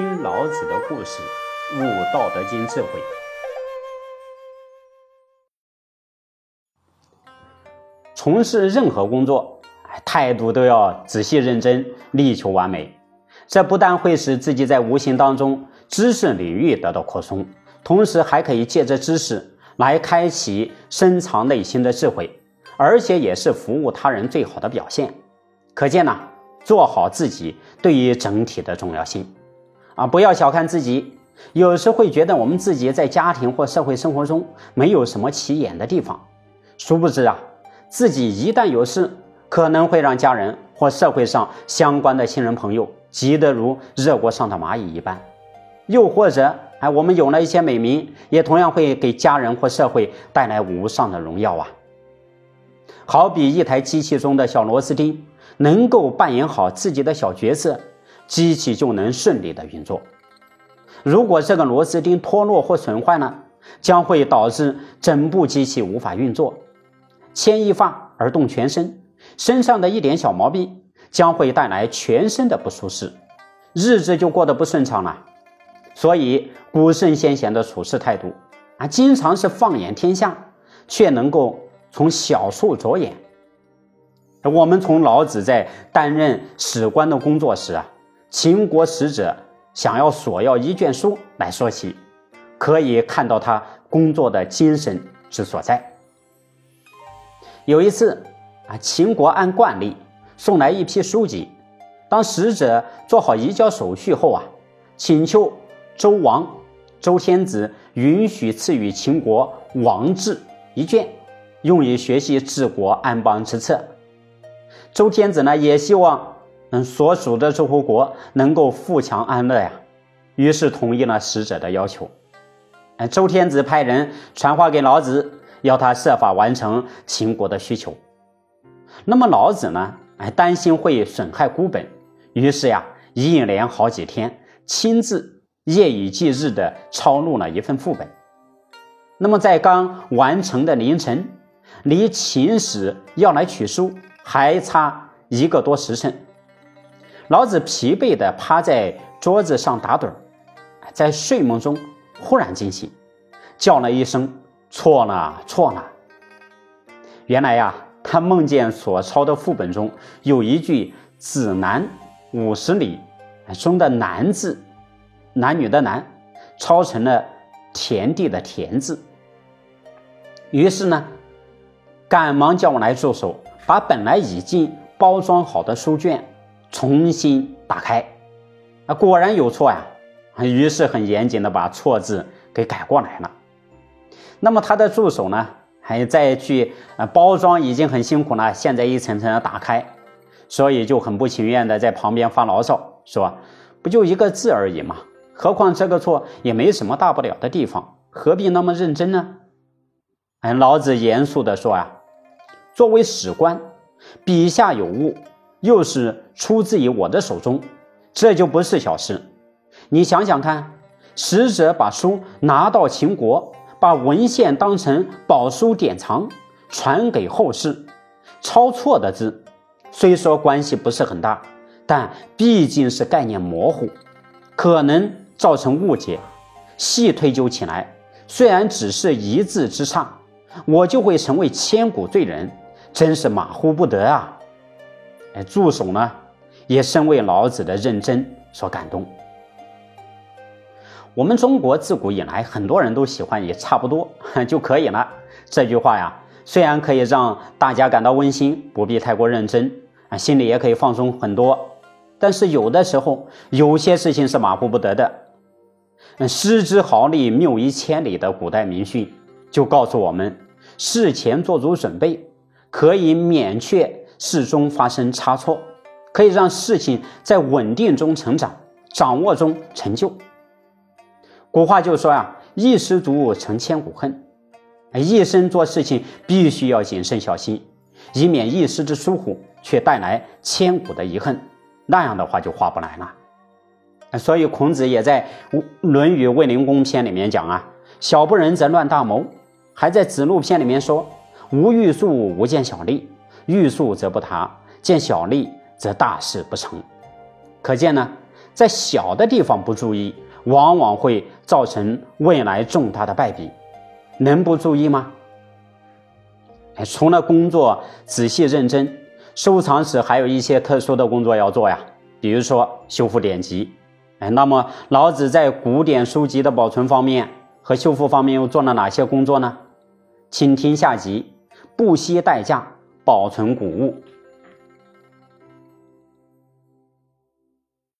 听老子的故事，悟道德经智慧。从事任何工作，态度都要仔细认真，力求完美。这不但会使自己在无形当中知识领域得到扩充，同时还可以借着知识来开启深藏内心的智慧，而且也是服务他人最好的表现。可见呢，做好自己对于整体的重要性。啊，不要小看自己，有时会觉得我们自己在家庭或社会生活中没有什么起眼的地方，殊不知啊，自己一旦有事，可能会让家人或社会上相关的亲人朋友急得如热锅上的蚂蚁一般，又或者哎，我们有了一些美名，也同样会给家人或社会带来无上的荣耀啊。好比一台机器中的小螺丝钉，能够扮演好自己的小角色。机器就能顺利的运作。如果这个螺丝钉脱落或损坏呢，将会导致整部机器无法运作。牵一发而动全身，身上的一点小毛病将会带来全身的不舒适，日子就过得不顺畅了。所以古圣先贤的处事态度啊，经常是放眼天下，却能够从小处着眼。我们从老子在担任史官的工作时啊。秦国使者想要索要一卷书来说起，可以看到他工作的精神之所在。有一次啊，秦国按惯例送来一批书籍，当使者做好移交手续后啊，请求周王周天子允许赐予秦国王志一卷，用以学习治国安邦之策。周天子呢，也希望。嗯，所属的诸侯国能够富强安乐呀，于是同意了使者的要求。哎，周天子派人传话给老子，要他设法完成秦国的需求。那么老子呢？哎，担心会损害孤本，于是呀，一连好几天，亲自夜以继日的抄录了一份副本。那么在刚完成的凌晨，离秦使要来取书还差一个多时辰。老子疲惫地趴在桌子上打盹，在睡梦中忽然惊醒，叫了一声：“错了，错了！”原来呀，他梦见所抄的副本中有一句“子南五十里”中的“南”字，男女的“男”，抄成了田地的“田”字。于是呢，赶忙叫我来助手，把本来已经包装好的书卷。重新打开，啊，果然有错呀！于是很严谨的把错字给改过来了。那么他的助手呢，还再去呃包装，已经很辛苦了，现在一层层的打开，所以就很不情愿的在旁边发牢骚说：“不就一个字而已嘛，何况这个错也没什么大不了的地方，何必那么认真呢？”哎，老子严肃的说啊：“作为史官，笔下有误。”又是出自于我的手中，这就不是小事。你想想看，使者把书拿到秦国，把文献当成宝书典藏，传给后世，抄错的字，虽说关系不是很大，但毕竟是概念模糊，可能造成误解。细推究起来，虽然只是一字之差，我就会成为千古罪人，真是马虎不得啊！哎，助手呢，也深为老子的认真所感动。我们中国自古以来，很多人都喜欢以“差不多 就可以了”这句话呀，虽然可以让大家感到温馨，不必太过认真啊，心里也可以放松很多。但是有的时候，有些事情是马虎不得的。嗯，失之毫厘，谬以千里的古代名训就告诉我们：事前做足准备，可以免却。事中发生差错，可以让事情在稳定中成长，掌握中成就。古话就说啊，一失足成千古恨，一生做事情必须要谨慎小心，以免一时之疏忽却带来千古的遗恨，那样的话就划不来了。所以孔子也在《论语卫灵公篇》里面讲啊，小不忍则乱大谋，还在《子路篇》里面说，无欲速，无见小利。欲速则不达，见小利则大事不成。可见呢，在小的地方不注意，往往会造成未来重大的败笔。能不注意吗？除了工作仔细认真，收藏时还有一些特殊的工作要做呀，比如说修复典籍。哎，那么老子在古典书籍的保存方面和修复方面又做了哪些工作呢？请听下集，不惜代价保存谷物。